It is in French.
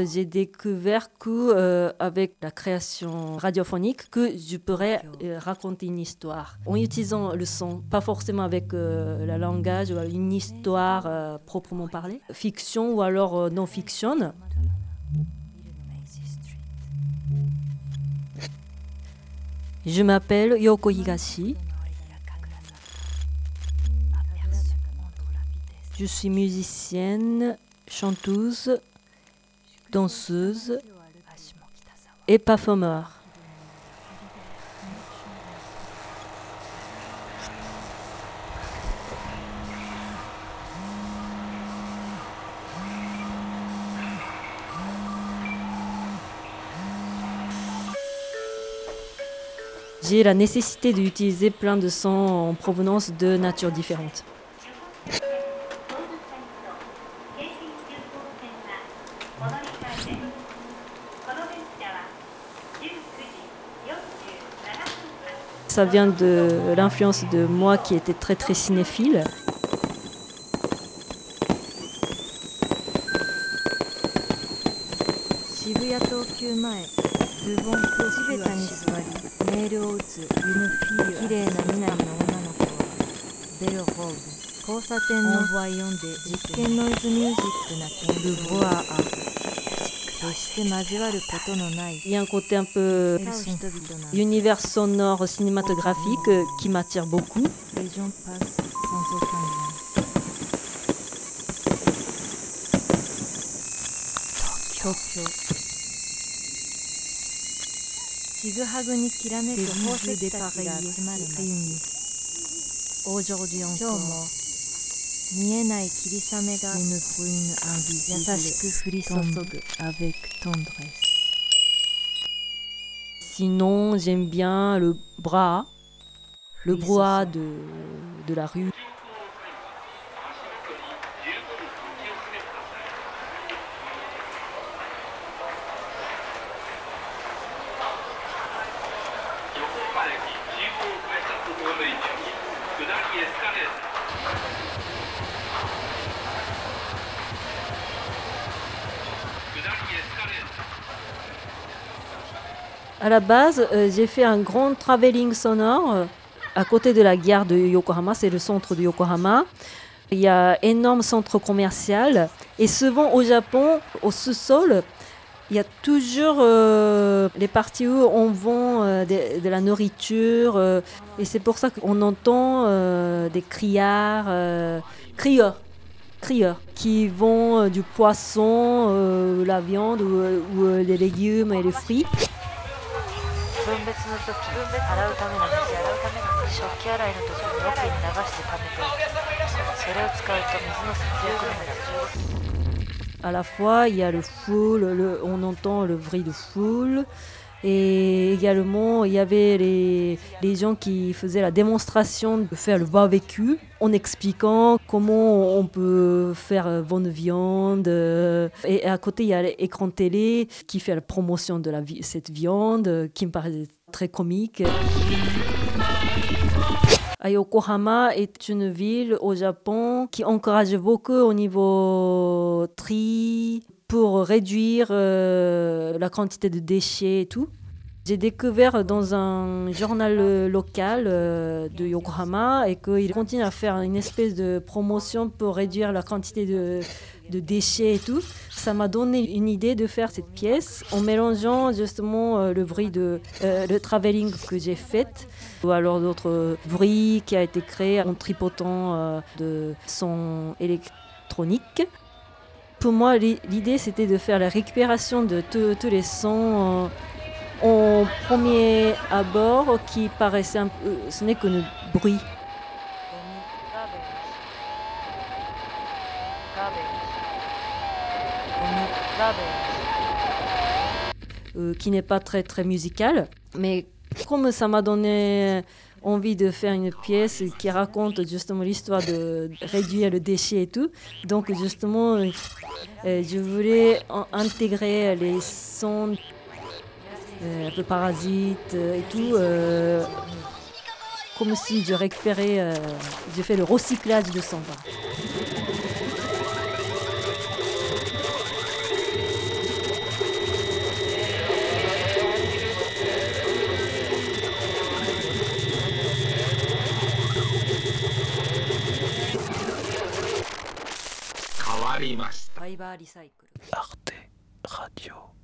J'ai découvert que euh, avec la création radiophonique que je pourrais euh, raconter une histoire en utilisant le son, pas forcément avec euh, le langage ou une histoire euh, proprement parlée, fiction ou alors non fiction. Je m'appelle Yoko Higashi. Je suis musicienne, chanteuse, danseuse et performeur. J'ai la nécessité d'utiliser plein de sons en provenance de natures différentes. Ça vient de l'influence de moi qui était très très cinéphile. Il y a un côté un peu univers sonore cinématographique euh, qui m'attire beaucoup. Aujourd'hui encore. 見えない霧雨が優しく降り注ぐ avec tendresse Sinon, j'aime bien le bras, le brouhaha de, de la rue. À la base, euh, j'ai fait un grand travelling sonore euh, à côté de la gare de Yokohama, c'est le centre de Yokohama. Il y a énorme centre commercial et souvent au Japon, au sous-sol, il y a toujours euh, les parties où on vend de, la nourriture et c'est pour ça qu'on entend des criards, crieurs, crieurs qui vendent du poisson, la viande ou, les légumes et les fruits. 分別の時洗うための水洗うための水食器洗いの時に桶に流して溜めておくそれを使うと水の節約にもなる À la fois, il y a le foule, le- on entend le bruit de foule. Et également, il y avait les, les gens qui faisaient la démonstration de faire le barbecue en expliquant comment on peut faire euh, bonne viande. euh, Et à côté, il y a l'écran télé qui fait la promotion de cette viande, euh, qui me paraît très comique. Yokohama est une ville au Japon qui encourage beaucoup au niveau tri pour réduire euh, la quantité de déchets et tout. J'ai découvert dans un journal euh, local euh, de Yokohama et qu'il continue à faire une espèce de promotion pour réduire la quantité de, déchets et tout. Ça m'a donné une idée de faire cette pièce en mélangeant justement le bruit de le travelling que j'ai fait ou alors d'autres bruits qui a été créé en tripotant de sons électroniques pour moi, l'idée c'était de faire la récupération de tous les sons en premier abord qui paraissait un peu, ce n'est que le bruit. Euh, qui n'est pas très très musical, mais comme ça m'a donné envie de faire une pièce qui raconte justement l'histoire de réduire le déchet et tout, donc justement euh, je voulais intégrer les sons euh, un peu parasites euh, et tout, comme si je récupérais, je fais le recyclage de sons. りましたファイバーリサイクル Arte Radio. Point.